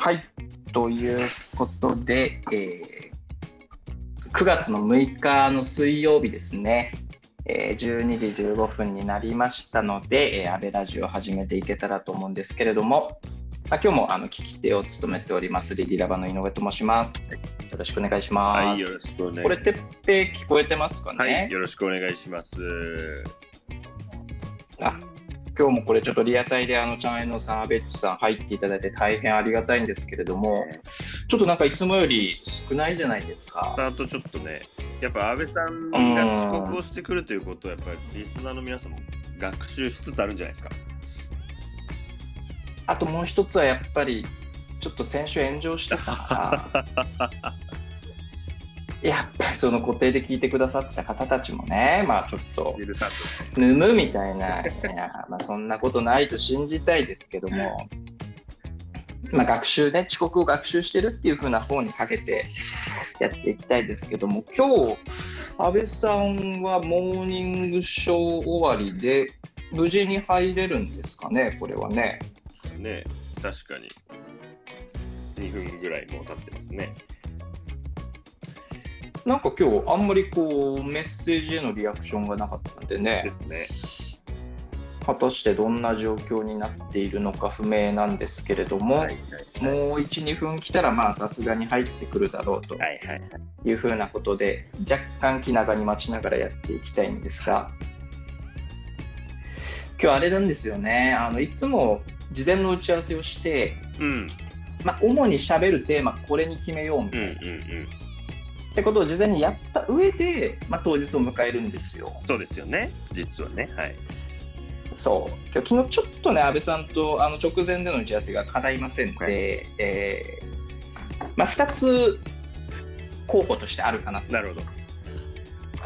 はい、ということで、えー9月の6日の水曜日ですね、えー12時15分になりましたので、えー、安倍ラジオを始めていけたらと思うんですけれども、まあ、今日もあの聞き手を務めております、リディラバの井上と申します。よろしくお願いします。はい、よろしくお願いこれ、てっぺい聞こえてますかね、はい、よろしくお願いします。あ今日もこれちょっとリアタイであのチャンエノさん、アベッチさん入っていただいて大変ありがたいんですけれども、ちょっとなんかいつもより少ないじゃないですか？ス。タートちょっとね、やっぱ安倍さんが遅刻をしてくるということは、やっぱりリスナーの皆さんも学習しつつあるんじゃないですか？あともう一つはやっぱり、ちょっと先週炎上したから、やっぱりその固定で聞いてくださってた方たちもね、まあちょっと、ぬむみたいな、いや、まあそんなことないと信じたいですけども、まあ学習ね、遅刻を学習してるっていう風な方にかけてやっていきたいですけども、今日、安倍さんはモーニングショー終わりで、無事に入れるんですかね、これはね。ね、確かに。2分ぐらいもう経ってますね。なんか今日、あんまりこう、メッセージへのリアクションがなかったんでね、ですね。果たしてどんな状況になっているのか不明なんですけれども、はいはいもう1、2分来たら、まあさすがに入ってくるだろうとはいはいはい。いうふうなことで、若干気長に待ちながらやっていきたいんですが、今日あれなんですよね、あのいつも事前の打ち合わせをして、うん。まあ、主に喋るテーマ、これに決めようみたいな、うんうんうん。ってことを事前にやった上で、まあ、当日を迎えるんですよ。そうですよね。実はね。はい。そう今日昨日ちょっとね、安倍さんとあの直前での打ち合わせが叶いませんで、はいえーまあ、2つ候補としてあるかなとなるほど。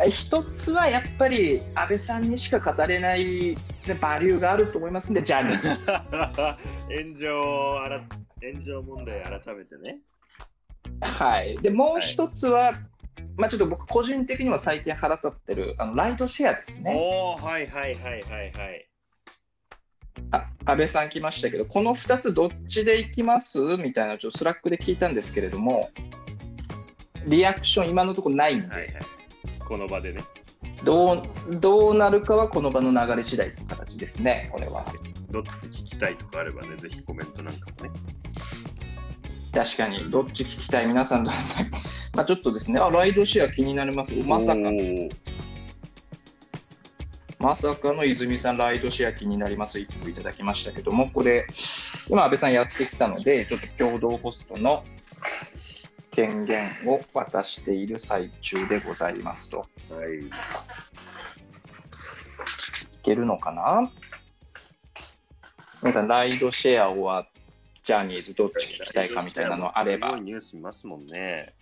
一つはやっぱり安倍さんにしか語れないねバリューがあると思いますんで、ジャニーズ。炎上あら炎上問題改めてね。はい。で、もう一つは、まあちょっと僕個人的には最近腹立ってる、あの、ライドシェアですね。おおはいはいはいはいはい。あ安倍さん来ましたけど、この2つどっちで行きます？みたいな、ちょっと Slack で聞いたんですけれども、リアクション今のところないんで、はいはい。この場でね。どう、どうなるかはこの場の流れ次第という形ですね、これは。どっち聞きたいとかあればね、ぜひコメントなんかもね。確かに、どっち聞きたい皆さんと、まあちょっとですね、あ、ライドシェア気になります。まさかまさかの泉さん、ライドシェア気になります。いただきましたけども、これ、今、安倍さんやってきたので、ちょっと共同ホストの権限を渡している最中でございますと。はい。いけるのかな？皆さん、ライドシェアはジャニーズどっち聞きたいかみたいなのあればニュース見ますもんね。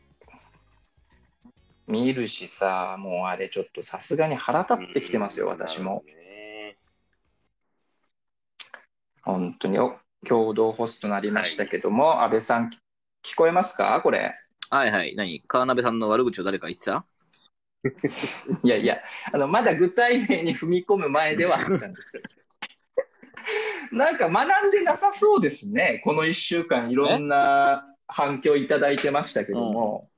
見るしさ、もうあれちょっとさすがに腹立ってきてますよ、うん私も。。ね本当にお共同ホストになりましたけども、安倍さん、聞こえますか？これ。はいはい。何？川鍋さんの悪口を誰か言ってた？いやいや、あのまだ具体名に踏み込む前ではあったんですよ。なんか学んでなさそうですね、この1週間、いろんな反響いただいてましたけども、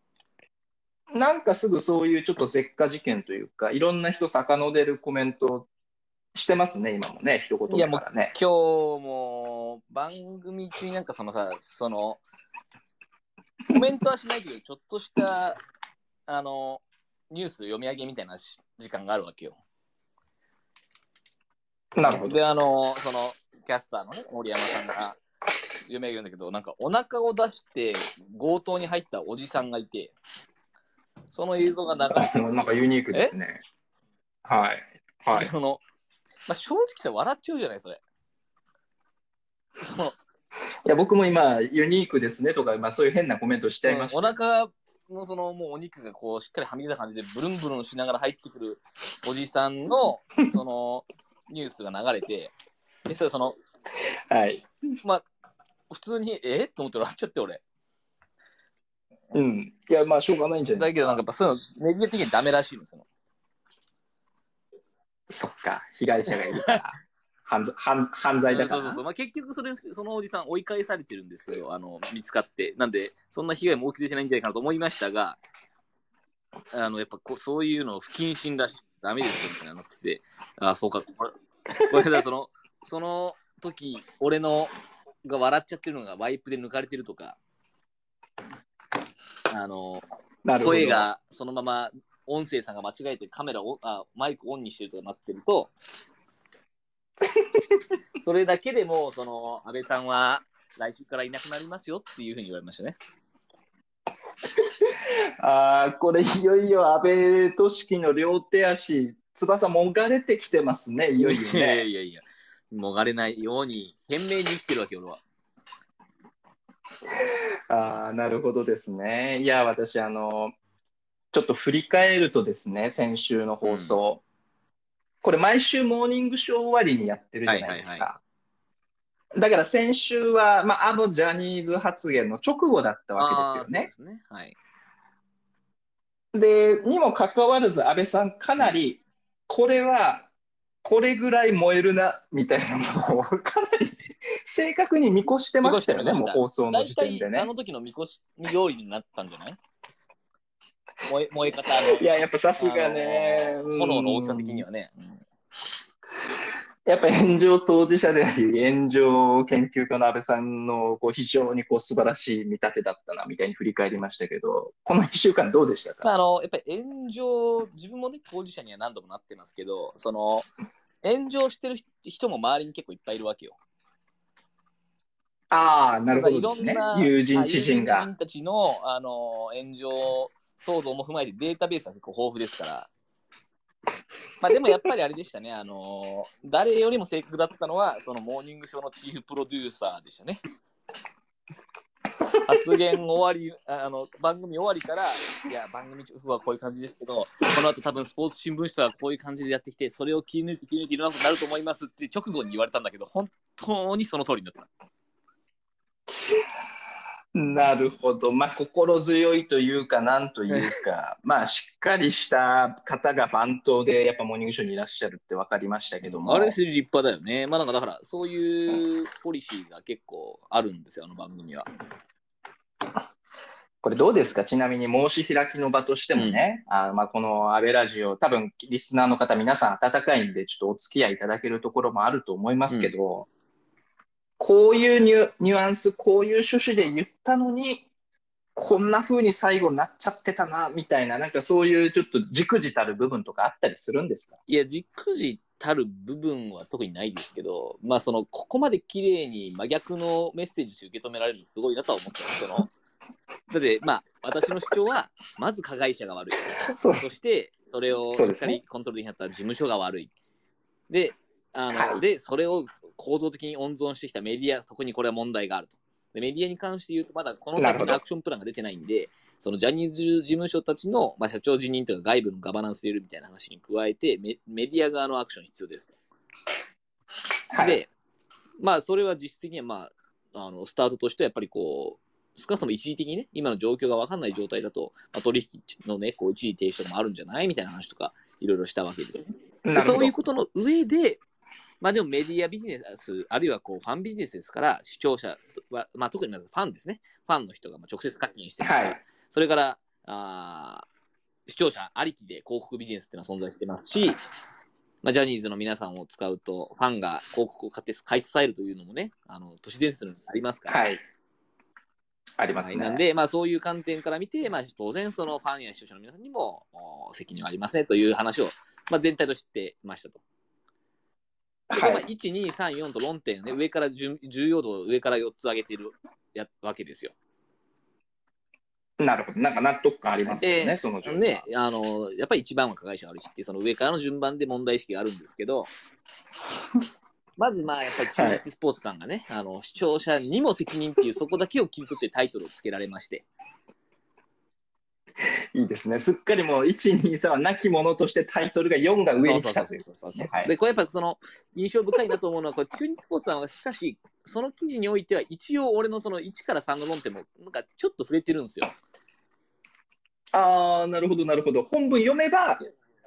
なんかすぐそういうちょっと絶火事件というか、いろんな人遡るコメントしてますね、今もね、一言目からね。今日も番組中になんかそのさ、その、コメントはしないけど、ちょっとした、あの、ニュース読み上げみたいなし時間があるわけよ。なるほど。で、あの、その、キャスターのね、森山さんが読み上げるんだけど、なんかお腹を出して強盗に入ったおじさんがいて、その映像が流れてなんかユニークですね。はい。はい。その、まあ、正直さ、笑っちゃうじゃない、それ。そのいや、僕も今、ユニークですねとか、まあ、そういう変なコメントしちゃいましたおよ。腹のそのもうお肉がこうしっかりはみ出た感じでブルンブルンしながら入ってくるおじさんのそのニュースが流れて、で、それその、はい。まあ、普通に、え？と思って笑っちゃって俺。うん。いや、まあ、しょうがないんじゃないですか。だけどなんかやっぱそういうのメディア的にダメらしいの、その。そっか、被害者がいるから。犯罪犯犯罪だから。そうそうそう、まあ、結局それ、そのおじさん追い返されてるんですけど、あの見つかって、なんで、そんな被害も起きてないんじゃないかなと思いましたが、あのやっぱこうそういうの不謹慎だし、ダメですよみたいなのって。て、ああ、そうか、これ、これだその、その時俺のが笑っちゃってるのがワイプで抜かれてるとか、あの、声がそのまま音声さんが間違えてカメラをあマイクオンにしてるとかなってると。それだけでもその安倍さんは来週からいなくなりますよっていうふうに言われましたね。ああ、これいよいよ安倍俊樹の両手足、翼もがれてきてますね、いよいよ いやね。いやいや、もがれないように懸命に生きてるわけ俺は。ああ、なるほどですね。いや、私、あの、ちょっと振り返るとですね、先週の放送。これ、毎週モーニングショー終わりにやってるじゃないですはいはか。だから先週は、まあ、あのジャニーズ発言の直後だったわけですよね。ですね。はい。で、にもかかわらず、安倍さん、かなり、これは、これぐらい燃えるな、みたいなのを、かなり正確に見越してましたよね、もう放送の大時点でね体あ。の時のみこし通りになったんじゃない？燃え燃え方のいや、やっぱさすがね、炎の大きさ的にはね。うんやっぱ炎上当事者であり、炎上研究家の安倍さんのこう非常にこう素晴らしい見立てだったなみたいに振り返りましたけど、この1週間どうでしたか、まあ、あのやっぱり炎上、自分もね、当事者には何度もなってますけど、その炎上してる人も周りに結構いっぱいいるわけよ。ああ、なるほどですねいろん。な友人、知人あ友が。人たちのあの炎上騒動も踏まえてデータベースは結構豊富ですから。まあでもやっぱりあれでしたね、あの誰よりも正確だったのは、そのモーニングショーのチーフプロデューサーでしたね。発言終わり、あの番組終わりから、いや、番組中はこういう感じですけど、この後多分スポーツ新聞社はこういう感じでやってきて、それを切り抜いて切り抜いていろんなことになると思いますって直後に言われたんだけど、本当にその通りになった。なるほど。まあ、心強いというか、なんというか、まあ、しっかりした方が番頭で、やっぱモーニングショーにいらっしゃるって分かりましたけども。あれ立派だよね。まあなんかだから、そういうポリシーが結構あるんですよ、あの番組は。これどうですか？ちなみに申し開きの場としてもね、あまあこの安倍ラジオ、多分リスナーの方皆さん温かいんで、ちょっとお付き合いいただけるところもあると思いますけど、こういうニュニュアンス、こういう趣旨で言ったのに、こんな風に最後になっちゃってたな、みたいな、なんかそういうちょっとじくじたる部分とかあったりするんですか？いや、じくじたる部分は特にないですけど、まあその、ここまで綺麗に真逆のメッセージ受け止められるのすごいなとは思ったよ。そのだって、まあ、私の主張は、まず加害者が悪い。そして、それをしっかりコントロールできなかった事務所が悪い。で、あの、はい。で、それを構造的に温存してきたメディア、特にこれは問題があると。でメディアに関して言うと、まだこの先のアクションプランが出てないんで、そのジャニーズ事務所たちの、まあ、社長辞任とか外部のガバナンス入れるみたいな話に加えてメ、メディア側のアクション必要です。はい。で、まあ、それは実質的には、まあ、あのスタートとしてはやっぱりこう、少なくとも一時的にね、今の状況が分かんない状態だと、まあ、取引のね、こう一時停止とかもあるんじゃないみたいな話とか、いろいろしたわけですよね。そういうことの上で、まあでもメディアビジネス、あるいはこうファンビジネスですから、視聴者は、まあ、特にまずファンですね。ファンの人がまあ直接課金してますから、はいそれからあー視聴者ありきで広告ビジネスっていうのは存在してますし、まあ、ジャニーズの皆さんを使うと、ファンが広告を買って買い支えるというのもね、あの都市伝説にありますから。はい。ありますね。はいなんで、まあ、そういう観点から見て、まあ、当然、そのファンや視聴者の皆さんにもお責任はありませんという話を、まあ、全体としてましたと。でまあ、はい。1、2、3、4と論点をね、上から順重要度を上から4つ上げてるやわけですよ。なるほど。なんか納得感ありますよでね、その順番ね、あの、やっぱり一番は加害者が悪いしってその上からの順番で問題意識があるんですけど、まずまあ、やっぱり中日スポーツさんがね、あの、視聴者にも責任っていう、そこだけを切り取ってタイトルをつけられまして、いいですね。すっかりもう1、2、3は亡き者としてタイトルが4が上に来たというでこれやっぱその印象深いなと思うのは、これ中日スポーツさんはしかし、その記事においては一応俺のその1から3の論点もなんかちょっと触れてるんですよ。ああ、なるほど、なるほど。本文読めば、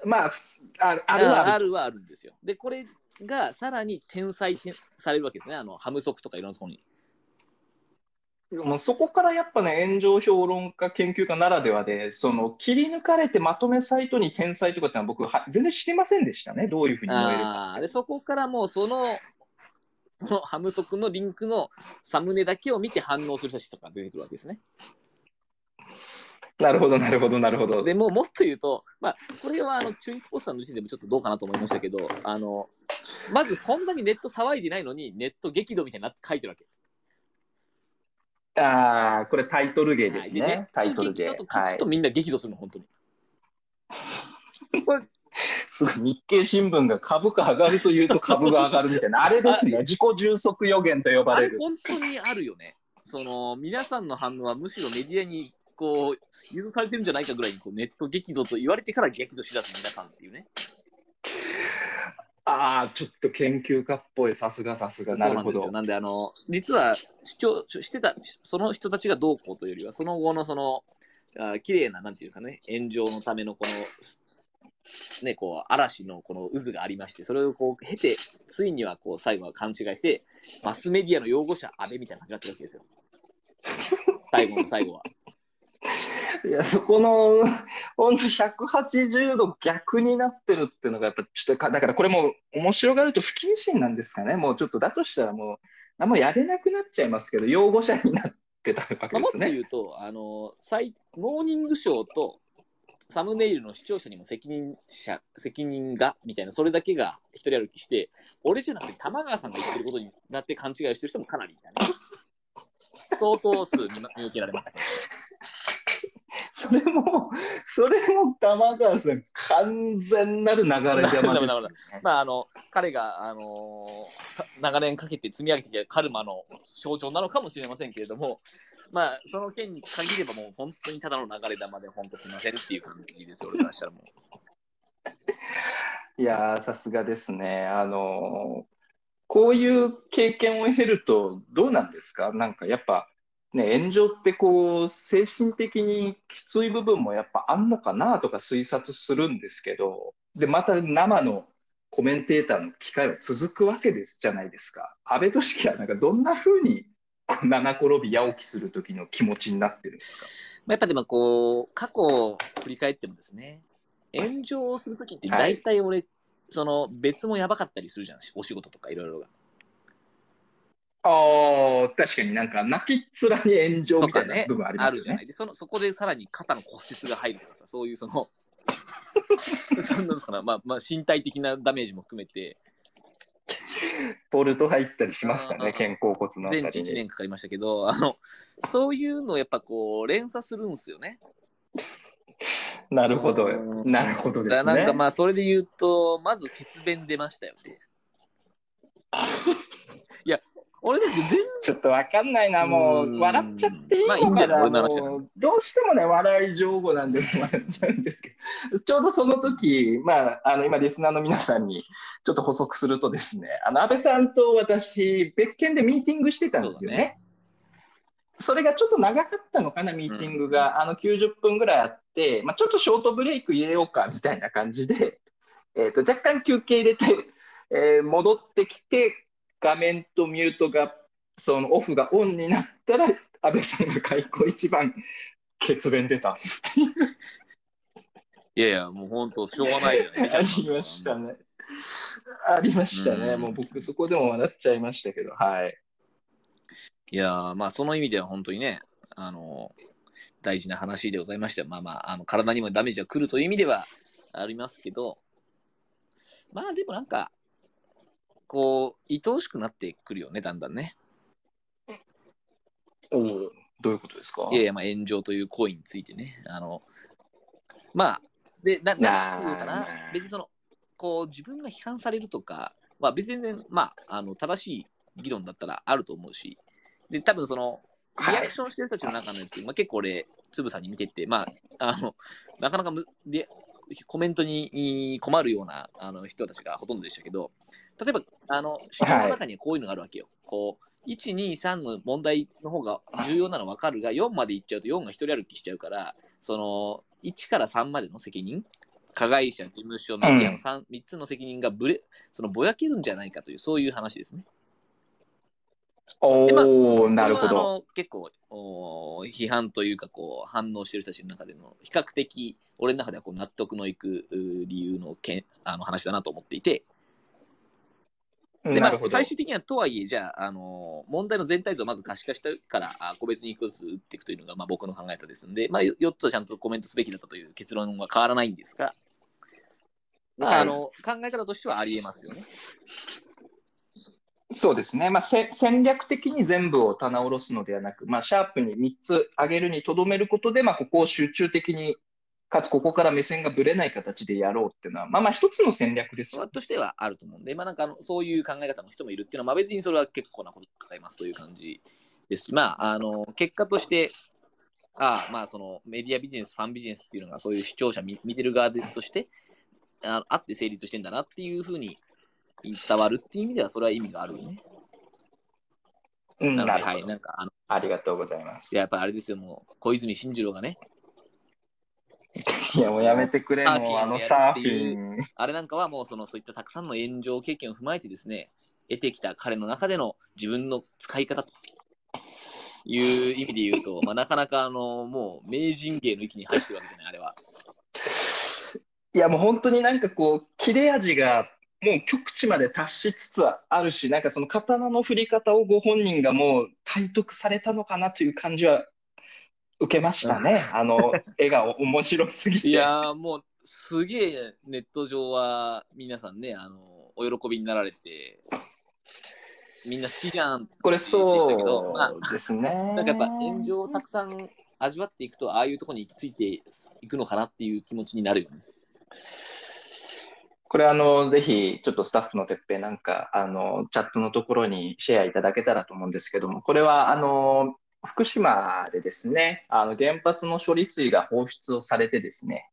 まあ、ああるはある。ああるはあるんですよ。で、これがさらに転載転されるわけですね。あの、ハムソクとかいろんなところに。もうそこからやっぱね、炎上評論家、研究家ならではで、その切り抜かれてまとめサイトに転載とかってのは僕は全然知りませんでしたね、どういうふうに燃えるか。あーで、そこからもうその、そのハムソクのリンクのサムネだけを見て反応する人たちとか出てくるわけですね。なるほど、なるほど、なるほど。でもうもっと言うと、まあ、これはあの中日ポスターの時点でもちょっとどうかなと思いましたけど、あのまずそんなにネット騒いでないのに、ネット激怒みたいになって書いてるわけ。ああ、これタイトル芸ですね。はいでタイトル芸。と書はいくと。みんな激怒するの、本当に。こ れすごい、日経新聞が株価上がるというと株が上がるみたいな、あれですね、自己充足予言と呼ばあれれる。本当にあるよね。その皆さんの反応はむしろメディアにこう許されてるんじゃないかぐらいにこうネット激怒と言われてから激怒しだす皆さんっていうね。ああ、ちょっと研究家っぽい、さすがさすが、なるほどなんですよ。。なんであの実は主張してたその人たちがどうこうというよりはその後のそのあ綺麗ななんていうかね炎上のためのこのねこう嵐のこの渦がありましてそれをこう経てついにはこう最後は勘違いしてマスメディアの擁護者安倍みたいな感じになってるわけですよ。最後の最後は。いや、そこの、ほんと180度逆になってるっていうのが、やっぱちょっと、だからこれも面白がると不謹慎なんですかね。もうちょっとだとしたらもう、何もやれなくなっちゃいますけど、擁護者になってたわけ、ですね。もっと言うとあのモーニングショーとサムネイルの視聴者にも責任者責任がみたいなそれだけが一人歩きして俺じゃなくて玉川さんが言ってることになって勘違いしてる人もかなりいたね相当数見見受けられましたそれも、それも玉川さん、完全なる流れ玉です。まああの彼があの長年かけて積み上げてきたカルマの象徴なのかもしれませんけれどもまあその件に限ればもう本当にただの流れ玉で本当すみませんっていう感じですよ俺からしたらもう いやー、さすがですね。あのーこういう経験を経るとどうなんですか？なんかやっぱ、ね、炎上ってこう、精神的にきつい部分もやっぱあんのかなとか推察するんですけど、で、また生のコメンテーターの機会は続くわけですじゃないですか。安倍俊樹はなんかどんな風にこう七転び八起きする時の気持ちになってるんですまあやっぱでもこう、過去を振り返ってもですね、炎上するときって大体俺、その別もやばかったりするじゃん、お仕事とかいろいろが。かああ、確かになんか泣きっ面に炎上みたいな部分ありますよね。るじゃない。で、そのそこでさらに肩の骨折が入るとかさ、そういうその、なんですかな、まあ、まあ身体的なダメージも含めて、ボルト入ったりしましたね、うん肩甲骨のあ全治1たりに。年かかりましたけど、あの、そういうのをやっぱこう、連鎖するんですよね。なるほどう。んなるほどですねだなんか。まあ、それで言うと、まず血便出ましたよね。俺だって全ちょっとわかんないな、もうん。う、笑っちゃっていいまあいいんじゃないのどうしてもね、笑い上手なんで笑っちゃうんですけど、ちょうどその時、まあ、あの、今、リスナーの皆さんにちょっと補足するとですね、あの、安倍さんと私、別件でミーティングしてたんですよね。それがちょっと長かったのかな、ミーティングが。あの、90分ぐらいあって、まあ、ちょっとショートブレイク入れようか、みたいな感じで、えっ、と、若干休憩入れて、えー戻ってきて、画面とミュートが、そのオフがオンになったら、安倍さんが開口一番、血便出た。いやいや、もう本当、しょうがないよね。ありましたね。ありましたね。うんもう僕、そこでも笑っちゃいましたけど、はい。いやーまあその意味では本当にね、あの大事な話でございましたよ。まあまあ、あの体にもダメージが来るという意味ではありますけど、まあでもなんか、こう、愛おしくなってくるよね、だんだんね。おおどういうことですか？いやいや、まあ炎上という行為についてね。あの、まあ、で、ななんていうかな。別にその、こう、自分が批判されるとか、まあ別に全然、まあ、あの、正しい議論だったらあると思うし、で、多分その、リアクションしてる人たちの中のやつ、まあ、結構俺、つぶさんに見てって、まあ、あの、なかなかむでコメントに困るようなあの人たちがほとんどでしたけど、例えば、あの、主張の中にはこういうのがあるわけよ。こう、1、2、3の問題の方が重要なの分かるが、4までいっちゃうと4が一人歩きしちゃうから、その、1から3までの責任加害者、事務所、メディアの 3, 3つの責任がぶれ、そのぼやけるんじゃないかという、そういう話ですね。おでまあお、なるほど。結構お批判というかこう反応してる人たちの中での比較的俺の中ではこう納得のいくう理由のけんあの話だなと思っていてで、まあ。最終的にはとはいえじゃあ、あの問題の全体像をまず可視化したからあ個別に一個ずつ打っていくというのが、まあ、僕の考え方ですので、まあ、4つはちゃんとコメントすべきだったという結論は変わらないんですが、まあ、はいあの考え方としてはありえますよね。そうですね、まあ、せ戦略的に全部を棚卸すのではなく、まあ、シャープに3つ上げるにとどめることで、まあ、ここを集中的に、かつここから目線がぶれない形でやろうっていうのは、まあまあ一つの戦略ですよ。としてはあると思うんで、まあ、なんかあのそういう考え方の人もいるっていうのは、まあ、別にそれは結構なことでございますという感じですし、まあ、あの結果として、ああまあ、そのメディアビジネス、ファンビジネスっていうのが、そういう視聴者見見てる側でとしてあ、あって成立してんだなっていうふうに伝わるっていう意味では、それは意味があるよね。うん、なので、はい、なんかあの、ありがとうございます。いいややっぱりあれですよ、もう小泉進次郎がね、や、もうやめてくれ、もうあのサーフィン。あれなんかはもうそのそういったたくさんの炎上経験を踏まえてですね、得てきた彼の中での自分の使い方という意味で言うと、まあ、なかなかあのもう名人芸の域に入ってるわけじゃない、あれは。いや、もう本当になんかこう、切れ味がもう極致まで達しつつあるし、なんかその刀の振り方をご本人がもう体得されたのかなという感じは受けましたね。あの、絵が面白すぎて。いやーもうすげえネット上は皆さんね、あのお喜びになられて、みんな好きじゃんこれそうですね。なんかやっぱ炎上をたくさん味わっていくと、ああいうところに行き着いていくのかなっていう気持ちになるよね。これあの、ぜひ、ちょっとスタッフのてっぺんなんか、あの、チャットのところにシェアいただけたらと思うんですけども、これは、あの、福島でですね、あの、原発の処理水が放出をされてですね、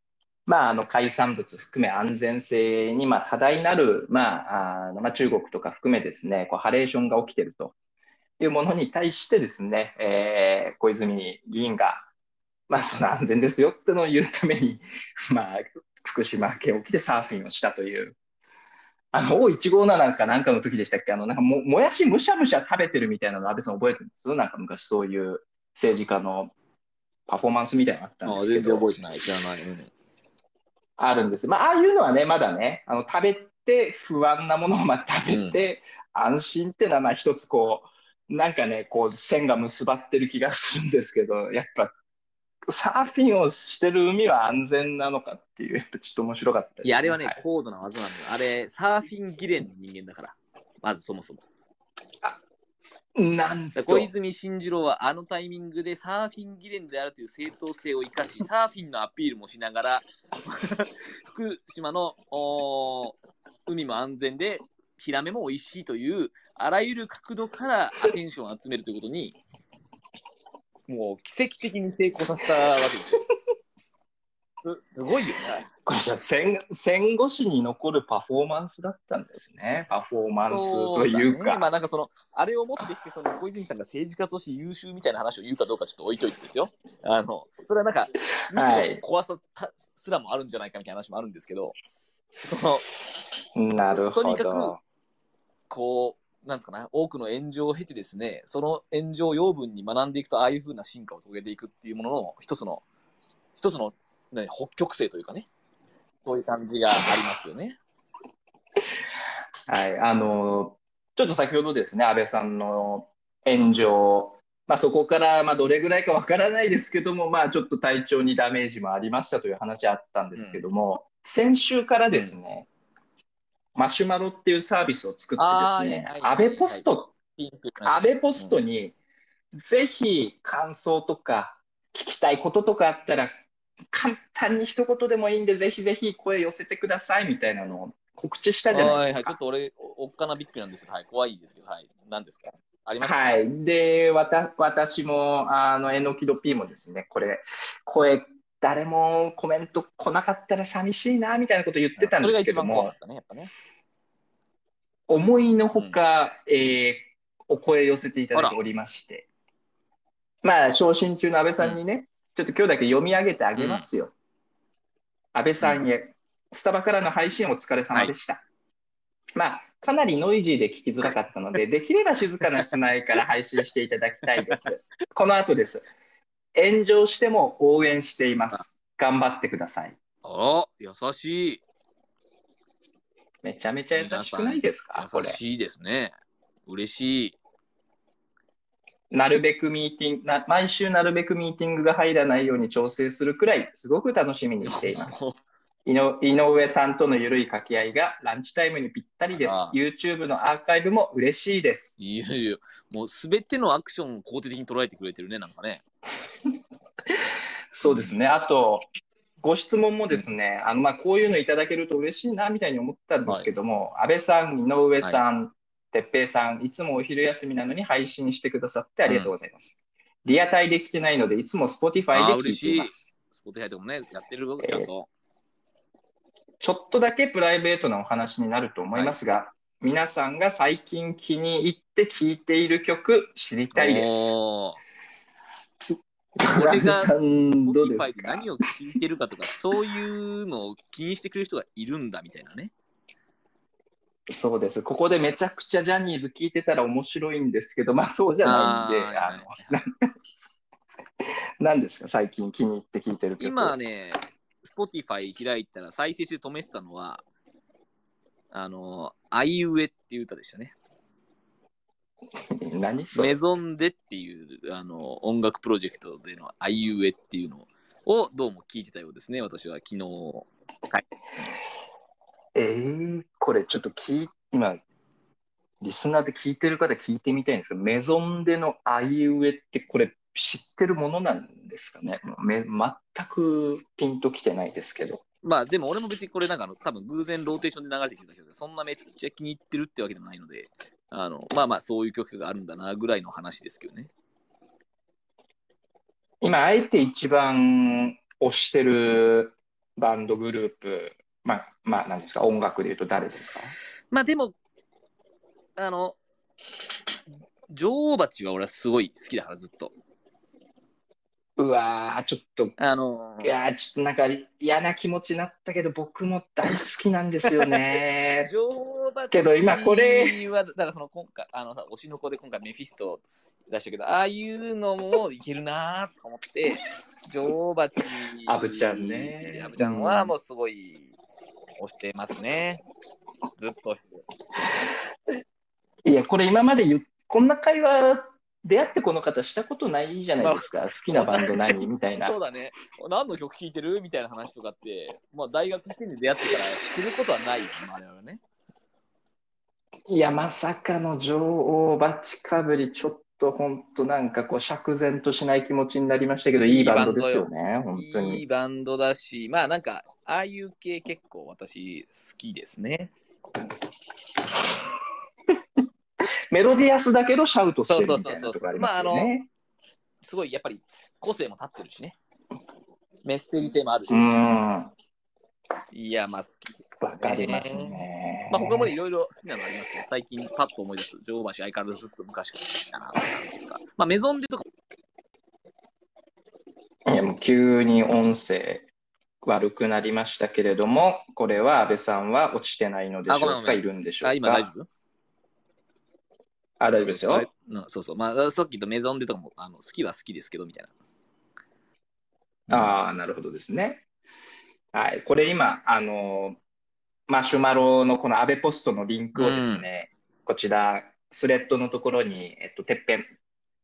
まあ、あの、海産物含め安全性に、ま、多大なる、まあ、あまあ、中国とか含めですね、こう、ハレーションが起きているというものに対してですね、えー小泉議員が、まあ、その安全ですよってのを言うために、まあ、福島県沖でサーフィンをしたという。あの、O157 かなんかの時でしたっけ？あの、なんかも、もやしむしゃむしゃ食べてるみたいなの安倍さん覚えてるんです？なんか昔そういう政治家のパフォーマンスみたいなのあったんああですけど。全然覚えてない、知らない。うんあるんです。まあ、ああいうのはね、まだね、あの、食べて不安なものをまあ食べて、安心っていうのは、まあ一つこう、なんかね、こう、線が結ばってる気がするんですけど、やっぱ、サーフィンをしてる海は安全なのかっていう、やっぱちょっと面白かったですいや、あれはね、い高度な技なんだよ。あれ、サーフィン議連の人間だから。まずそもそも。なんと、小泉進次郎はあのタイミングでサーフィン議連であるという正当性を生かし、サーフィンのアピールもしながら、福島の海も安全で、ヒラメも美味しいという、あらゆる角度からアテンションを集めるということに、もう奇跡的に成功させたわけですよ。す すごいよね。これじゃあ戦戦後史に残るパフォーマンスだったんですね。パフォーマンスというそうだねまあか。なんかその、あれをもってして、その小泉さんが政治家として優秀みたいな話を言うかどうかちょっと置いといてですよ。あの、それはなんか、むしろ怖さたすらもあるんじゃないかみたいな話もあるんですけど、その、なるほとにかくど。こう、なんですかね、多くの炎上を経てですね、その炎上養分に学んでいくと、ああいうふうな進化を遂げていくっていうものの一つの、一つの、ね、北極星というかね、そういう感じがありますよね。はい、あの、ちょっと先ほどですね、安倍さんの炎上、まあ、そこからまあどれぐらいかわからないですけども、まあ、ちょっと体調にダメージもありましたという話あったんですけども、先週からですね、マシュマロっていうサービスを作ってですね、安倍ポスト、安倍ポストに、ぜひ感想とか聞きたいこととかあったら、簡単に一言でもいいんで、ぜひぜひ声寄せてくださいみたいなのを告知したじゃないはいはい、ですかちょっ。と俺、おおっかなびっくりなんですけど、はい、怖いですけど、はい、何ですか？ありましたはい。で、わた私も、あの、えのきど P もですね、これ、声、誰もコメント来なかったら寂しいな、みたいなこと言ってたんですけども。思いのほか、えーお声寄せていただいておりまして、まあ、昇進中の安倍さんにね、ちょっと今日だけ読み上げてあげますよ。安倍さんへ、スタバからの配信お疲れ様でした。まあ、かなりノイジーで聞きづらかったので、できれば静かな室内から配信していただきたいです。この後です。炎上しても応援しています。頑張ってください。あら、優しい。めちゃめちゃ優しくないですか？優しいですね。嬉しい。なるべくミーティングな、毎週なるべくミーティングが入らないように調整するくらい、すごく楽しみにしています。井上さんとの緩い掛け合いがランチタイムにぴったりです。YouTube のアーカイブも嬉しいです。いやいや、もうすべてのアクションを肯定的に捉えてくれてるね、なんかね。そうですね。あと、ご質問もですね、あのまあこういうのいただけると嬉しいなみたいに思ったんですけども、安倍さん、井上さん、哲平さん、いつもお昼休みなのに配信してくださってありがとうございます。リアタイで聞けないので、いつも Spotify で聞いています。 Spotify とかもね、やってるちゃんと。ちょっとだけプライベートなお話になると思いますが、皆さんが最近気に入って聴いている曲知りたいです。おー安倍さんどうですか何を聞いてるかとか、そういうのを気にしてくれる人がいるんだみたいなね。そうです。ここでめちゃくちゃジャニーズ聞いてたら面白いんですけど、まあそうじゃないんで、あの、何ですか、最近気に入って聞いてる曲。今ね、Spotify 開いたら再生して止めてたのは、あの、あいうえっていう歌でしたね。何それメゾンデっていうあの音楽プロジェクトでのあいうえっていうのをどうも聞いてたようですね、私は昨日。えー、これちょっと聞い今、リスナーで聞いてる方聞いてみたいんですけど、メゾンでのあいうえってこれ知ってるものなんですかね？め全くピンときてないですけど。まあでも俺も別にこれなんかあの多分偶然ローテーションで流れてきてたけど、そんなめっちゃ気に入ってるってわけでもないので、あのまあまあそういう曲があるんだなぐらいの話ですけどね。今、あえて一番推してるバンドグループ、まあ、まあ、なんですか、音楽で言うと誰ですか？まあでも、あの、女王蜂は俺はすごい好きだからずっと。うわー、ちょっと、あのいやー、ちょっとなんか嫌な気持ちになったけど、僕も大好きなんですよね。けど今これは、だからその今回、あのさ、推しの子で今回メフィスト出したけど、ああいうのもいけるなーと思って、女王蜂、アブちゃんねアブちゃんはもうすごい推してますね。ずっと推してる。いや、これ今までこんな会話、出会ってこの方したことないじゃないですか。好きなバンド何みたいなそ。うだね。何の曲聴いてるみたいな話とかって、まあ大学1年で出会ってからすることはないよね、我々はね。いや、まさかの女王バチかぶり、ちょっと本当なんかこう釈然としない気持ちになりましたけど、いいバンドですよね、本当いいに。バンドだし、まあなんか、ああいう系結構私好きですね。メロディアスだけどシャウトしてるみたいなとこありますよまああね。すごいやっぱり個性も立ってるしね。メッセージ性もあるし。うん、いや、まあ好き。わかりますね。まあ他もいろいろ好きなのありますけど、最近パッと思い出す。女王橋相変わらずずっと昔から好きだなとか。まあメゾンデとかいやもう急に音声悪くなりましたけれども、これは安倍さんは落ちてないのでしょうか、いるんでしょうか？あ、今大丈夫？あ大丈夫ですよ。うんそうそう。まあさっき言ったメゾンデとかもあの好きは好きですけどみたいな。ああ、なるほどですね。はい、これ今、あの、マシュマロのこの安倍ポストのリンクをですね、こちら、スレッドのところに、えっと、てっぺん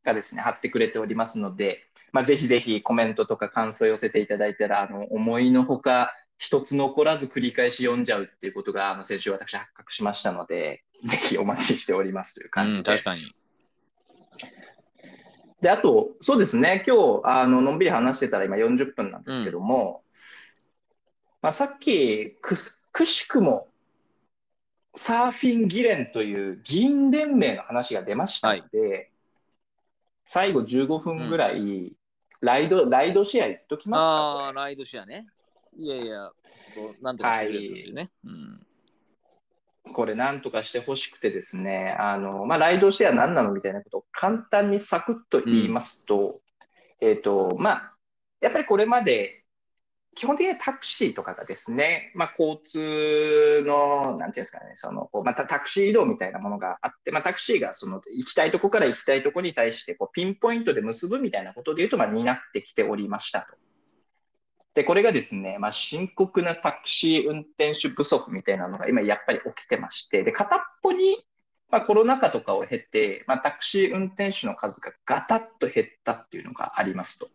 がですね、貼ってくれておりますので、まあ、ぜひぜひコメントとか感想を寄せていただいたら、あの、思いのほか、一つ残らず繰り返し読んじゃうっていうことが、あの、先週私発覚しましたので、ぜひお待ちしておりますという感じです。うん確かにで、あと、そうですね、今日、あの、のんびり話してたら今40分なんですけども、まあ、さっきくす、くしくも、サーフィン議連という議員連盟の話が出ましたので、最後15分ぐらい、ライド、ライドシェア言っときますかああ、ライドシェアね。いやいや、なんとかしてくれるいうね。うん。これなんとかしてほしくてですね、あの、まあ、ライドシェア何なのみたいなことを簡単にサクッと言いますと、えっ、と、まあ、やっぱりこれまで基本的にタクシーとかがですね、まあ、交通の、なんていうんですかね、その、またタクシー移動みたいなものがあって、まあ、タクシーがその、行きたいとこから行きたいとこに対して、こう、ピンポイントで結ぶみたいなことで言うと、まあ、担ってきておりましたと。で、これがですね、まあ、深刻なタクシー運転手不足みたいなのが今やっぱり起きてまして、で、片っぽに、まあ、コロナ禍とかを経て、まあ、タクシー運転手の数がガタッと減ったっていうのがありますと。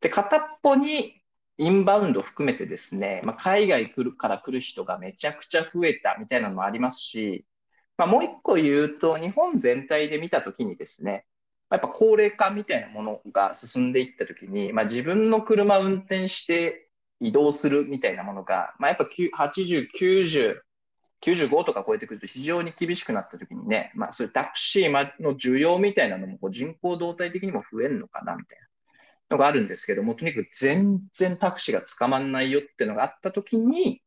で、片っぽにインバウンド含めてですね、まあ、海外来るから来る人がめちゃくちゃ増えたみたいなのもありますし、まあ、もう一個言うと、日本全体で見たときにですね、やっぱ高齢化みたいなものが進んでいったときに、まあ、自分の車運転して移動するみたいなものが、まあ、やっぱ80、90、95とか超えてくると非常に厳しくなったときにね、まあ、そういうタクシーの需要みたいなのもこう人口動態的にも増えるのかなみたいなのがあるんですけども、とにかく全然タクシーが捕まんないよっていうのがあったときに、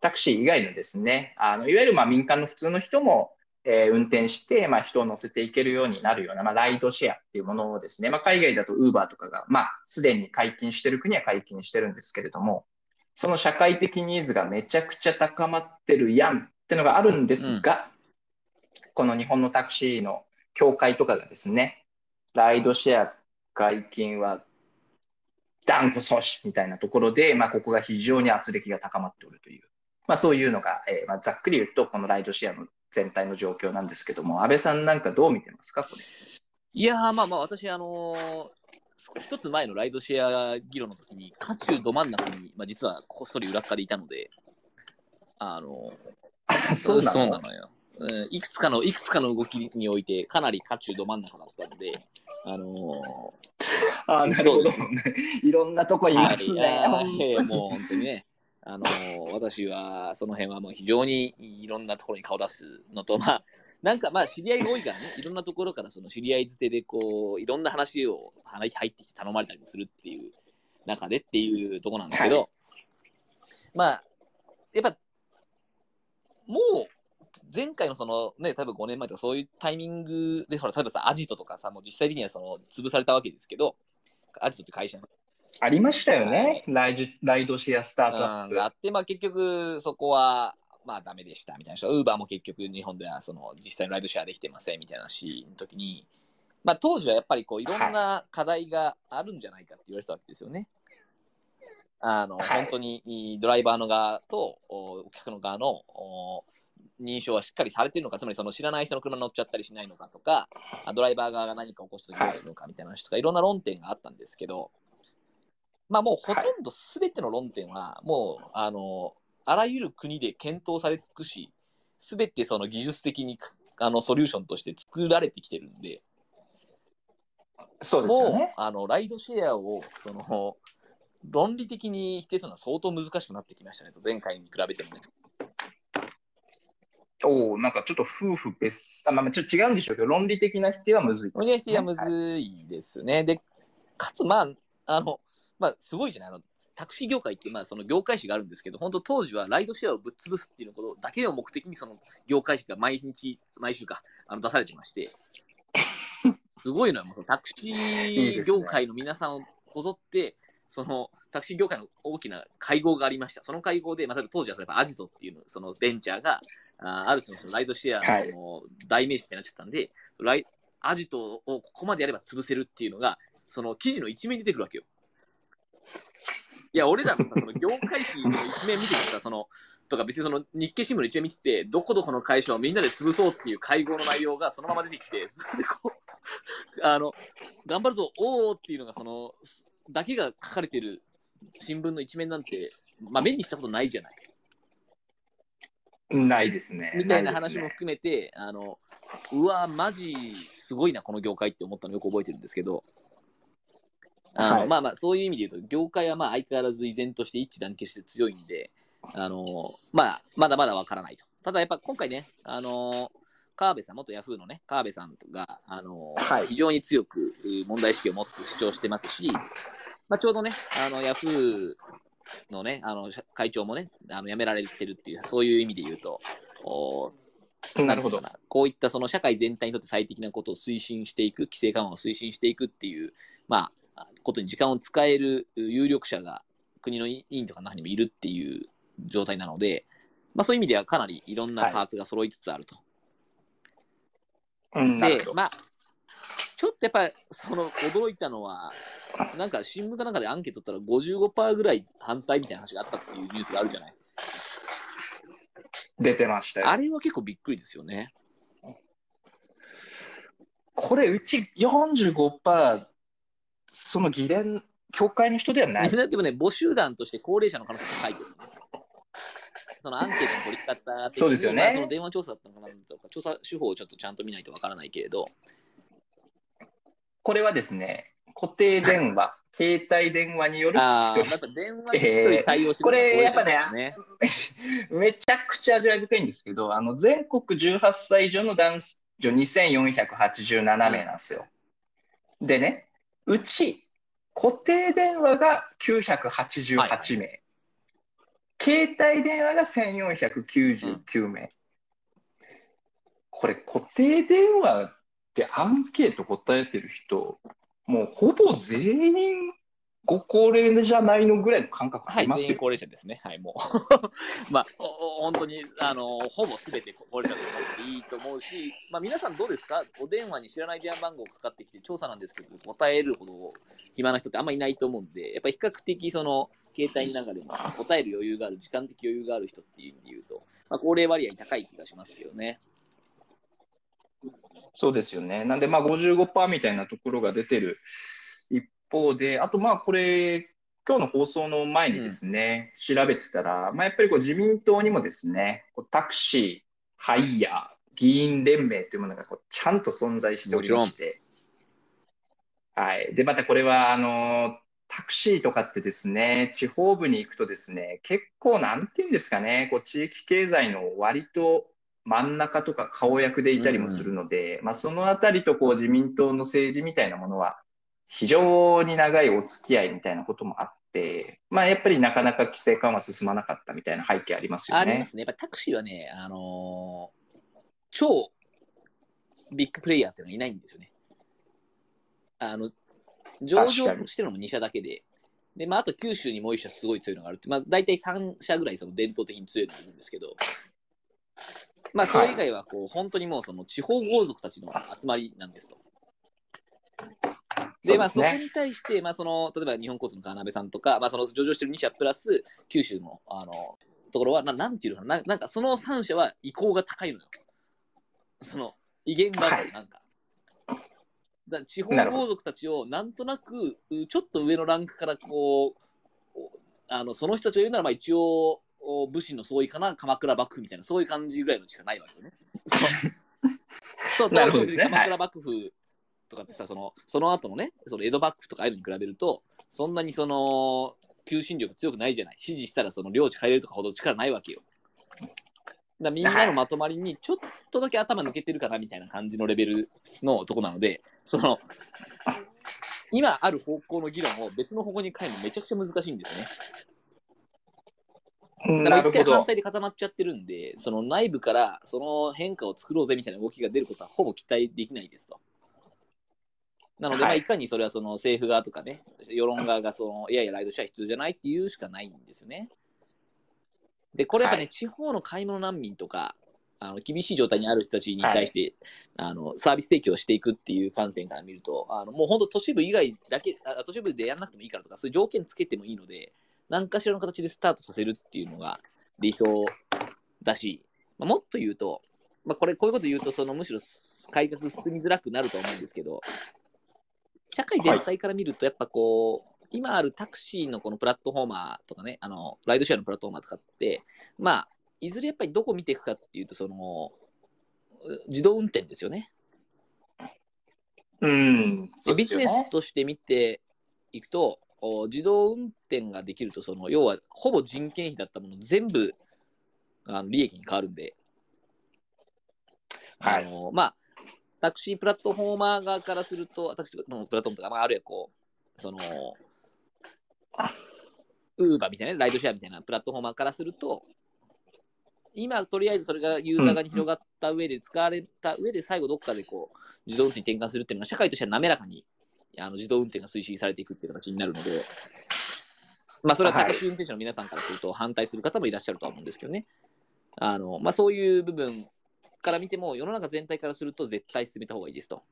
タクシー以外のですね、あのいわゆるまあ民間の普通の人も、えー運転して、まあ、人を乗せていけるようになるような、まあ、ライドシェアっていうものをですね、まあ、海外だとウーバーとかが、まあ、すでに解禁してる国は解禁してるんですけれども、その社会的ニーズがめちゃくちゃ高まってるやんってのがあるんですが、この日本のタクシーの協会とかがですね、ライドシェア解禁は断固阻止みたいなところで、まあ、ここが非常に圧力が高まっておるという、まあ、そういうのが、えーまあ、ざっくり言うと、このライドシェアの全体の状況なんですけども、安倍さんなんかどう見てますか、これ。いやー、まあまあ、私、あのー一つ前のライドシェア議論の時に、渦中ど真ん中に、まあ、実はこっそり裏っ側でいたので、あのー そうなののよ。うんいくつかの、いくつかの動きにおいて、かなり渦中ど真ん中だったので、あのあなるほど。いろんなとこいーますね。もう本当にね、あのー私はその辺はもう非常にいろんなところに顔出すのと、まあ、なんかまあ知り合いが多いからね、いろんなところからその知り合いづてでこう、いろんな話を入ってきて頼まれたりもするっていう中でっていうところなんですけど、はまあ、やっぱ、もう、前回のそのね、多分5年前とかそういうタイミングで、ほら、例えばさ、アジトとかさ、もう実際的にはその潰されたわけですけど、アジトって会社のありましたよね、ライジライドシェアスタートアップ。があって、まあ、結局そこはまあダメでしたみたいな人。ウーバーも結局日本ではその実際のライドシェアできてませんみたいな話の時に、まあ、当時はやっぱりこういろんな課題があるんじゃないかって言われてたわけですよね。あのはい。本当にドライバーの側とおお客の側のお認証はしっかりされてるのかつまりその知らない人の車に乗っちゃったりしないのかとかあドライバー側が何か起こすとどうするのかみたいな話とか、い、ろんな論点があったんですけどまあもうほとんど全ての論点はもうあのあらゆる国で検討され尽くし全てその技術的にあのソリューションとして作られてきてるんでそうですよもうね。あのライドシェアをその論理的に否定するのは相当難しくなってきましたねと前回に比べてもね。おおなんかちょっと夫婦別、あまあ、まあちょっと違うんでしょうけど、論理的な否定はむずい。論理的にはむずいですね。でかつまああのまあすごいじゃない？あのタクシー業界ってまあその業界誌があるんですけど本当当時はライドシェアをぶっ潰すっていうことだけを目的にその業界誌が毎日毎週かあの出されてまして すごいのはもうタクシいいー業界の皆さんをこぞってそのタクシー業界の大きな会合がありました。その会合で、まあ、当時はそればアジトっていうのそのベンチャーがあーある種のそのライドシェアのその代名詞ってなっちゃったんで、ライアジトをここまでやれば潰せるっていうのがその記事の一面に出てくるわけよ。いや、俺らのさ、その業界誌の一面見ててさ、その、とか別にその日経新聞の一面見てて、どこどこの会社をみんなで潰そうっていう会合の内容がそのまま出てきて、それでこう、あの、頑張るぞ、おーっていうのが、その、だけが書かれてる新聞の一面なんて、まあ目にしたことないじゃない。ないですね。みたいな話も含めて、あの、うわ、マジすごいな、この業界って思ったのよく覚えてるんですけど、あのはい。まあまあ、そういう意味で言うと、業界はまあ相変わらず依然として一致団結して強いんで、あのまあ、まだまだわからないと。ただやっぱ今回ね、あの川辺さん、元ヤフーのね、川辺さんが、あのはい。非常に強くう問題意識を持って主張してますし、まあ、ちょうどね、あのヤフーのね、あの社会長もね、あの辞められてるっていう、そういう意味で言うと、おなるほど。こういったその社会全体にとって最適なことを推進していく、規制緩和を推進していくっていう、まあ、ことに時間を使える有力者が国の委員とかの中にもいるっていう状態なので、まあ、そういう意味ではかなりいろんなパーツが揃いつつあると。うん、なるほど。でまあちょっとやっぱりその驚いたのはなんか新聞かなんかでアンケート取ったら55%ぐらい反対みたいな話があったっていうニュースがあるじゃない。出てましたよ。あれは結構びっくりですよね。これ、うち45%、その議連、協会の人ではない。でもね、母集団として高齢者の可能性が書いてる、そのアンケートの取り方そうですよねまあその電話調査だったのかなとか、調査手法をちょっとちゃんと見ないとわからないけれど、これはですね、固定電話、携帯電話による電話対応してるのがえーこれやっぱね。めちゃくちゃ味わい深いんですけど、あの全国18歳以上の男女2487名なんですよ。でね、うち固定電話が988名、携帯電話が1499名。これ固定電話ってアンケート答えてる人、もうほぼ全員ご高齢じゃないのぐらいの感覚あはい、りますよ。全員高齢者ですね。はい、もう。まあ、本当に、あの、ほぼすべて高齢者と思っていいと思うし、まあ、皆さんどうですか？お電話に知らない電話番号かかってきて、調査なんですけど、答えるほど暇な人ってあんまりいないと思うんで、やっぱり比較的、その、携帯の中でも答える余裕がある、時間的余裕がある人っていう意味で言うと、まあ、高齢割合高い気がしますけどね。そうですよね。なんで、まあ55%みたいなところが出てる一方で、あとまあこれ、今日の放送の前にですね、調べてたら、まあ、やっぱりこう自民党にもですね、タクシー、ハイヤー、議員連盟というものがこうちゃんと存在しておりまして、はい。で、またこれは、あの、タクシーとかってですね、地方部に行くとですね、結構なんていうんですかね、こう地域経済の割と真ん中とか顔役でいたりもするので、まあそのあたりとこう自民党の政治みたいなものは非常に長いお付き合いみたいなこともあって、まあやっぱりなかなか規制緩和進まなかったみたいな背景ありますよね。ありますね。やっぱタクシーはね、あのー超ビッグプレイヤーっていうのがいないんですよね。あの、上場してるのも2社だけで、で、まあ、あと九州にもう1社すごい強いのがあるって、まあ、大体3社ぐらいその伝統的に強いのがいるんですけど、まあ、それ以外はこう、本当にもうその地方豪族たちの集まりなんですと。で、まあ、そこに対して、まあ、その、例えば日本交通の金部さんとか、まあ、その上場してる2社プラス、九州の、あの、ところは、ななんていうのかな、ななんかその3社は意向が高いのよ。その、威厳がある、はいなんか。だ地方豪族たちをなんとなく、うちょっと上のランクからこう、おあのその人たちが言うなら、まあ一応、お武士の総意かな、鎌倉幕府みたいな、そういう感じぐらいのしかないわけよね。そう そうなるほどですね鎌倉幕府とかってさ、そのその後のね、その江戸幕府とかああいうのに比べると、そんなにその求心力強くないじゃない。指示したらその領地変えれるとかほど力ないわけよ。だみんなのまとまりにちょっとだけ頭抜けてるかなみたいな感じのレベルのとこなので、その今ある方向の議論を別の方向に変えるのめちゃくちゃ難しいんですよね。だから一回反。対で固まっちゃってるんで、その内部からその変化を作ろうぜみたいな動きが出ることはほぼ期待できないですと。なので、はい。まあ、いかにそれはその政府側とかね、世論側がそのいやいや、ライドシェア必要じゃないっていうしかないんですよね。で、これやっぱね、はい。地方の買い物難民とか、あの厳しい状態にある人たちに対して、あのサービス提供していくっていう観点から見ると、あのもう本当、都市部以外だけあ、都市部でやんなくてもいいからとか、そういう条件つけてもいいので、何かしらの形でスタートさせるっていうのが理想だし、まあ、もっと言うと、まあ、これ、こういうこと言うと、そのむしろ改革進みづらくなると思うんですけど、社会全体から見ると、やっぱこう、今あるタクシーのこのプラットフォーマーとかね、あのライドシェアのプラットフォーマーとかって、まあ、いずれやっぱりどこ見ていくかっていうと、そのう自動運転ですよね。うん。ビジネスとして見ていくと、お自動運転ができると、その要はほぼ人件費だったもの全部あの利益に変わるんで、はいあのまあ、タクシープラットフォーマー側からすると、タクシーのプラットフォームとか、まあ、あるいはこう、その、ウーバーみたいなね、ライドシェアみたいなプラットフォーマーからすると、今、とりあえずそれがユーザー側に広がった上で、使われた上で、最後どっかでこう、自動運転に転換するっていうのが、社会としては滑らかにあの自動運転が推進されていくっていう形になるので、まあ、それははいタクシー運転手の皆さんからすると反対する方もいらっしゃるとは思うんですけどね。あのまあ、そういう部分から見ても、世の中全体からすると絶対進めた方がいいですと。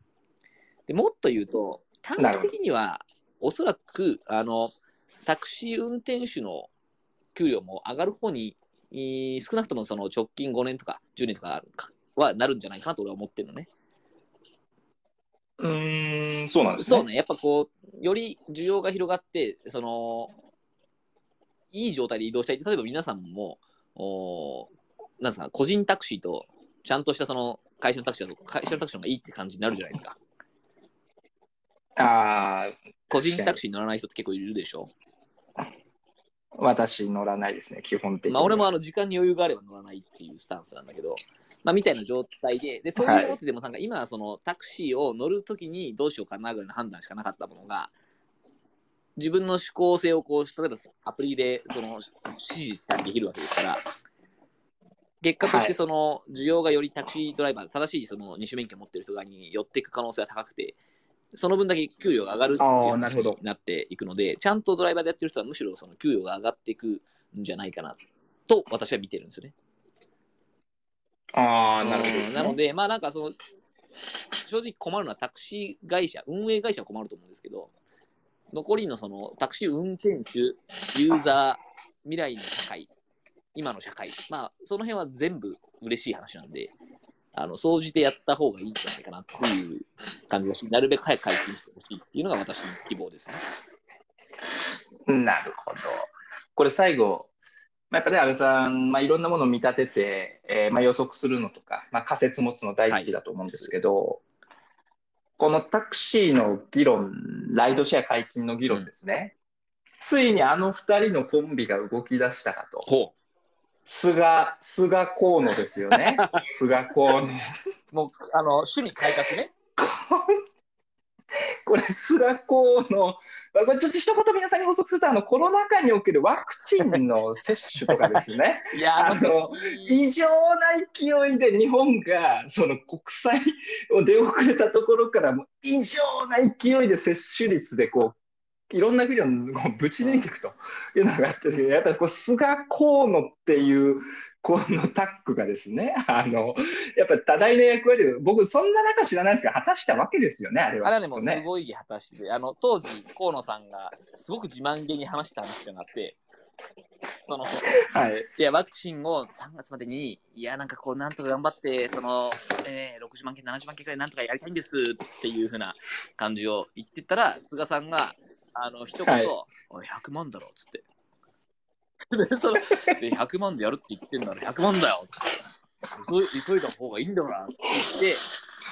でもっと言うと、短期的にはおそらくあのタクシー運転手の給料も上がる方に、えー少なくともその直近5年とか10年とかはなるんじゃないかなと俺は思ってるのね。うーん、そうなんですね。そうね、やっぱこう、より需要が広がって、その、いい状態で移動したい。例えば皆さんも、おなんですか、個人タクシーと、ちゃんとしたその会社のタクシーだと、会社のタクシーの方がいいって感じになるじゃないですか。ああ、個人タクシーに乗らない人って結構いるでしょ。私乗らないですね、基本的に。まあ、俺もあの時間に余裕があれば乗らないっていうスタンスなんだけど、まあ、みたいな状態で、で、そういうものってでもなんか今、そのタクシーを乗るときにどうしようかなぐらいの判断しかなかったものが、自分の思考性をこう、例えばアプリでその指示したりできるわけですから、結果としてその需要がよりタクシードライバー、正しいその二種免許を持ってる人側に寄っていく可能性は高くて、その分だけ給料が上がるっていうなほどになっていくので、ちゃんとドライバーでやってる人はむしろその給料が上がっていくんじゃないかなと私は見てるんですよね。ああ、なるほど、うんなので、まあなんかその、正直困るのはタクシー会社、運営会社は困ると思うんですけど、残りのそのタクシー運転手、ユーザー、未来の社会、今の社会、まあその辺は全部嬉しい話なんで、あの、総じてやった方がいいんじゃないかなっていう感じがし、なるべく早く解禁してほしいっていうのが私の希望ですね。なるほど。これ最後、まあ、やっぱね、安倍さん、まあ、いろんなものを見立てて、えーまあ、予測するのとか、まあ、仮説持つの大好きだと思うんですけど、このタクシーの議論、ライドシェア解禁の議論ですね。ついにあの二人のコンビが動き出したかと。ほ菅、菅河野ですよね。菅河野。う。もう、あの、趣味改革ね。これ、菅河野、まあこれちょっと一言皆さんに補足すると、あのコロナ禍におけるワクチンの接種とかですね、いや、ああのの、異常な勢いで日本がその国際を出遅れたところから、もう異常な勢いで接種率でこう、いろんな国をこうぶち抜いていくと。いうのがあって、やっぱりこう菅河野っていうこのタッグがですね、あのやっぱり多大な役割を、僕、そんな中知らないですけど、果たしたわけですよね、あれは。あれはね、もうすねごい果たして、あの、当時、河野さんがすごく自慢げに話した話っていうのがあって、その、はい、いや、ワクチンを3月までに、いや、なんかこう、なんとか頑張って、その、えー、60万件、70万件くらいなんとかやりたいんですっていうふうな感じを言ってたら、菅さんが、あの、一言、はいおい、100万だろ、つって。で、その、で100万でやるって言ってんだろ、100万だよ、つって。急い急いだ方がいいんだから、つって言っ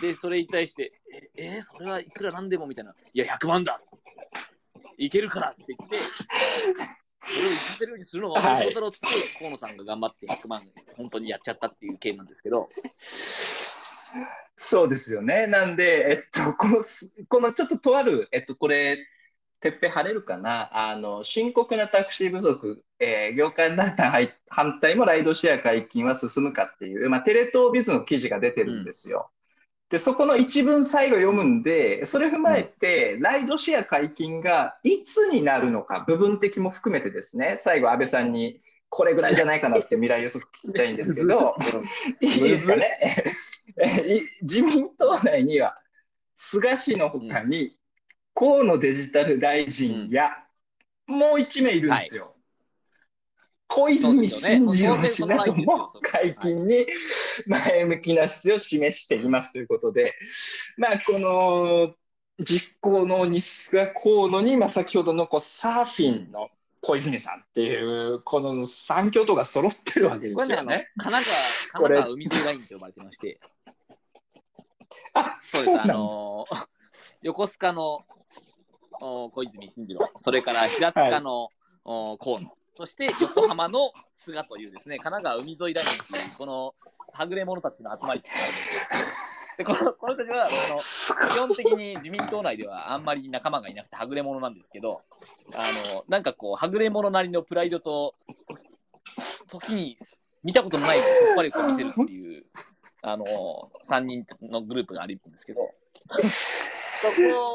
て、で、それに対して、え、えーそれはいくらなんでもみたいな、いや、100万だいけるからって言って、それを行かせるようにするのが面白だろうっつって、河野さんが頑張って100万、本当にやっちゃったっていう件なんですけど、そうですよね。なんで、えっと、このす、このちょっととある、えっと、これ、てっぺ晴れるかな、あの、深刻なタクシー不足、えー業界団体反対もライドシェア解禁は進むかっていう、まあ、テレ東ビズの記事が出てるんですよ。で、そこの一文最後読むんで、それ踏まえて、ライドシェア解禁がいつになるのか、部分的も含めてですね、最後、安倍さんに、これぐらいじゃないかなって未来予測聞きたいんですけど、いいですかね？自民党内には、菅氏のほかに、河野デジタル大臣や、もう一名いるんですよ。小泉進次郎氏なども解禁に前向きな姿勢を示していますということで、まあ、この実行のに菅河野に、まあ、先ほどのこうサーフィンの小泉さんっていう、この三強とが揃ってるわけでこれね、あのすよね。神奈川、これ神奈川海沿いラインと呼ばれてまして、あ、そうです、あなんだ。のー横須賀のお小泉進次郎、それから平塚の、お河野、そして横浜の菅というですね、神奈川海沿いラインっていう、このはぐれ者たちの集まりってあるんですよ。でこのこの人たちはあの基本的に自民党内ではあんまり仲間がいなくてはぐれ者なんですけど、あのなんかこう、はぐれ者なりのプライドと、時に見たことのない突破力を見せるっていう、あの3人のグループがあるんですけど、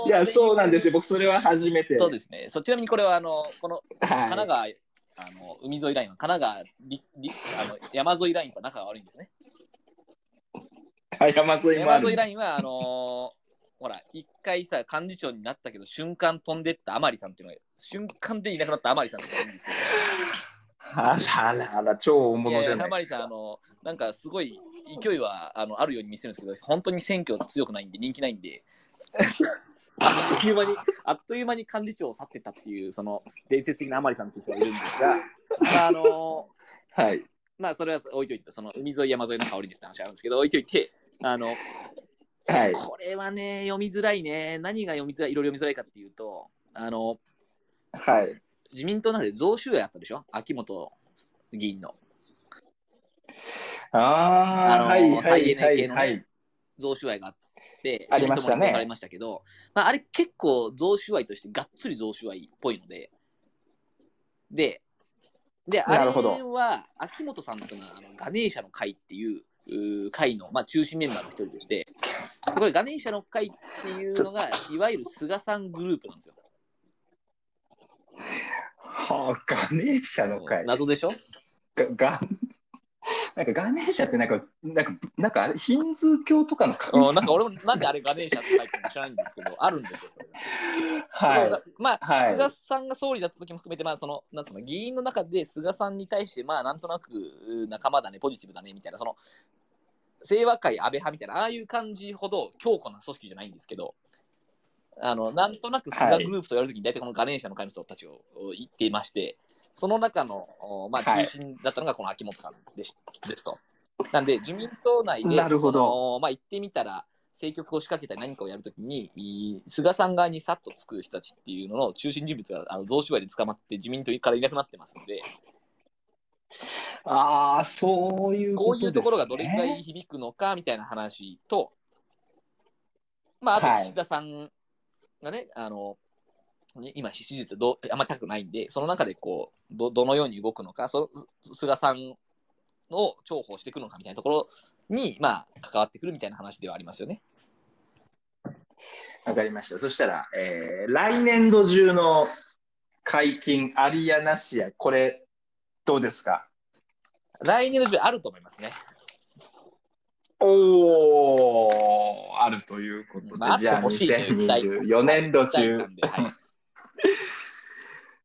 いや、そうなんですよ。僕、それは初めて。そうですね。そちなみにこれはあのこの神奈は川、あの海沿いラインは神奈川りりあの山沿いラインと仲が悪いんですね。い。山沿いも山沿いラインはあのーほら一回さ幹事長になったけど瞬間飛んでった甘利さんっていうのが瞬間でいなくなった甘利さんっていうんですけど。あらららら、超大物じゃいやいや甘利。さんあのなんかすごい勢いはあのあるように見せるんですけど本当に選挙強くないんで人気ないんで。あっという間にあっという間に幹事長を去ってったっていうその伝説的な甘利さんっていう人がいるんですが、まああのはい。まあそれは置いといてその海沿い山沿いの香りですって話あるんですけど置いといてあのはい。これはね、読みづらいね。何が読みづらい、いろいろ読みづらいかっていうと、あの、はい。自民党の中で贈収賄あったでしょ？秋元議員の。ああ、はい、は再エい、はい、ネ系のねはい。贈収賄があって、ありましたねされましたけど、まあ、あれ結構贈収賄としてがっつり贈収賄っぽいので、で、で、あれは秋元さんのあのガネーシャの会っていう会の、まあ、中心メンバーの一人でして、これガネーシャの会っていうのが、いわゆる菅さんグループなんですよ。はあ、ガネーシャの会。謎でしょ？が、が、なんかガネーシャってなんか、なんか、なんかあれ、ヒンズー教とかの神様うんなんか俺もなんであれガネーシャって書いてるのか知らないんですけど、あるんですよ、それがはい。まあ、はい。菅さんが総理だった時も含めて、まあ、その、なんつうの、議員の中で菅さんに対して、まあ、なんとなくう仲間だね、ポジティブだね、みたいな、その、清和会、安倍派みたいな、ああいう感じほど強固な組織じゃないんですけど、あの、なんとなく菅グループと言われるときに、大体このガネーシャの会の人たちをお言っていまして、その中の、おまあ、はい。中心だったのがこの秋元さんでしですと。なんで、自民党内で、なるほど。まあ、言ってみたら、政局を仕掛けたり何かをやるときに、い菅さん側にさっとつく人たちっていうのの中心人物があの贈収賄で捕まって自民党からいなくなってますので、ああ、そういうこういうところがどれくらい響くのかみたいな話と、まあ、あとはい。岸田さんがね、あの、ね今、支持率どうあんまり高くないんで、その中でこうどどのように動くのか、そ菅さんを重宝していくのかみたいなところに、まあ、関わってくるみたいな話ではありますよね。わかりました。そしたら、えー来年度中の解禁、ありやなしや、これ、どうですか？来年の中であると思いますね。おー、あるということで、まあ、じゃあほしいという期待2024年度中、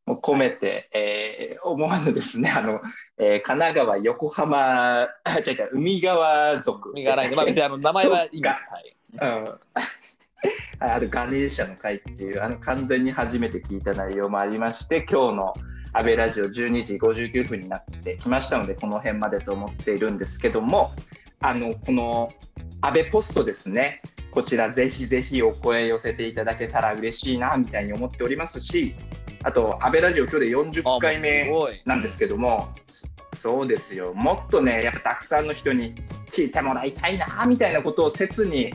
もう込めて、えー思わぬですね、あの、えー神奈川、横浜、あ、違う違う、海側族。海が来年、まあ、別にあの名前はいいんです。はいうんあるガネーシャの会っていうあの完全に初めて聞いた内容もありまして今日の安倍ラジオ12時59分になってきましたのでこの辺までと思っているんですけどもあのこの安倍ポストですね。こちらぜひぜひお声寄せていただけたら嬉しいなみたいに思っておりますしあと安倍ラジオ今日で40回目なんですけども、そうですよ、もっとね、やっぱたくさんの人に聞いてもらいたいなみたいなことを切に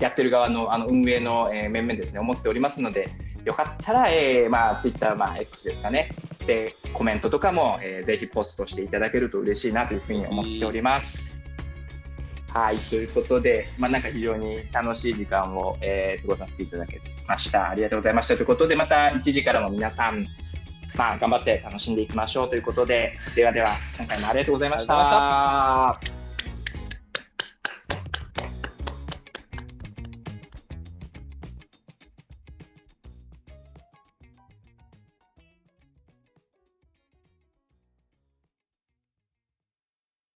やってる側のあの運営の、面々ですね、思っておりますので、よかったら、えーまあ、Twitter、まあ、X ですかね、で、コメントとかも、えーぜひポストしていただけると嬉しいなというふうに思っております。はい、ということで、まあ、なんか非常に楽しい時間を、えー過ごさせていただきました。ありがとうございましたということで、また1時からも皆さん、まあ、頑張って楽しんでいきましょうということで、ではでは、今回もありがとうございました。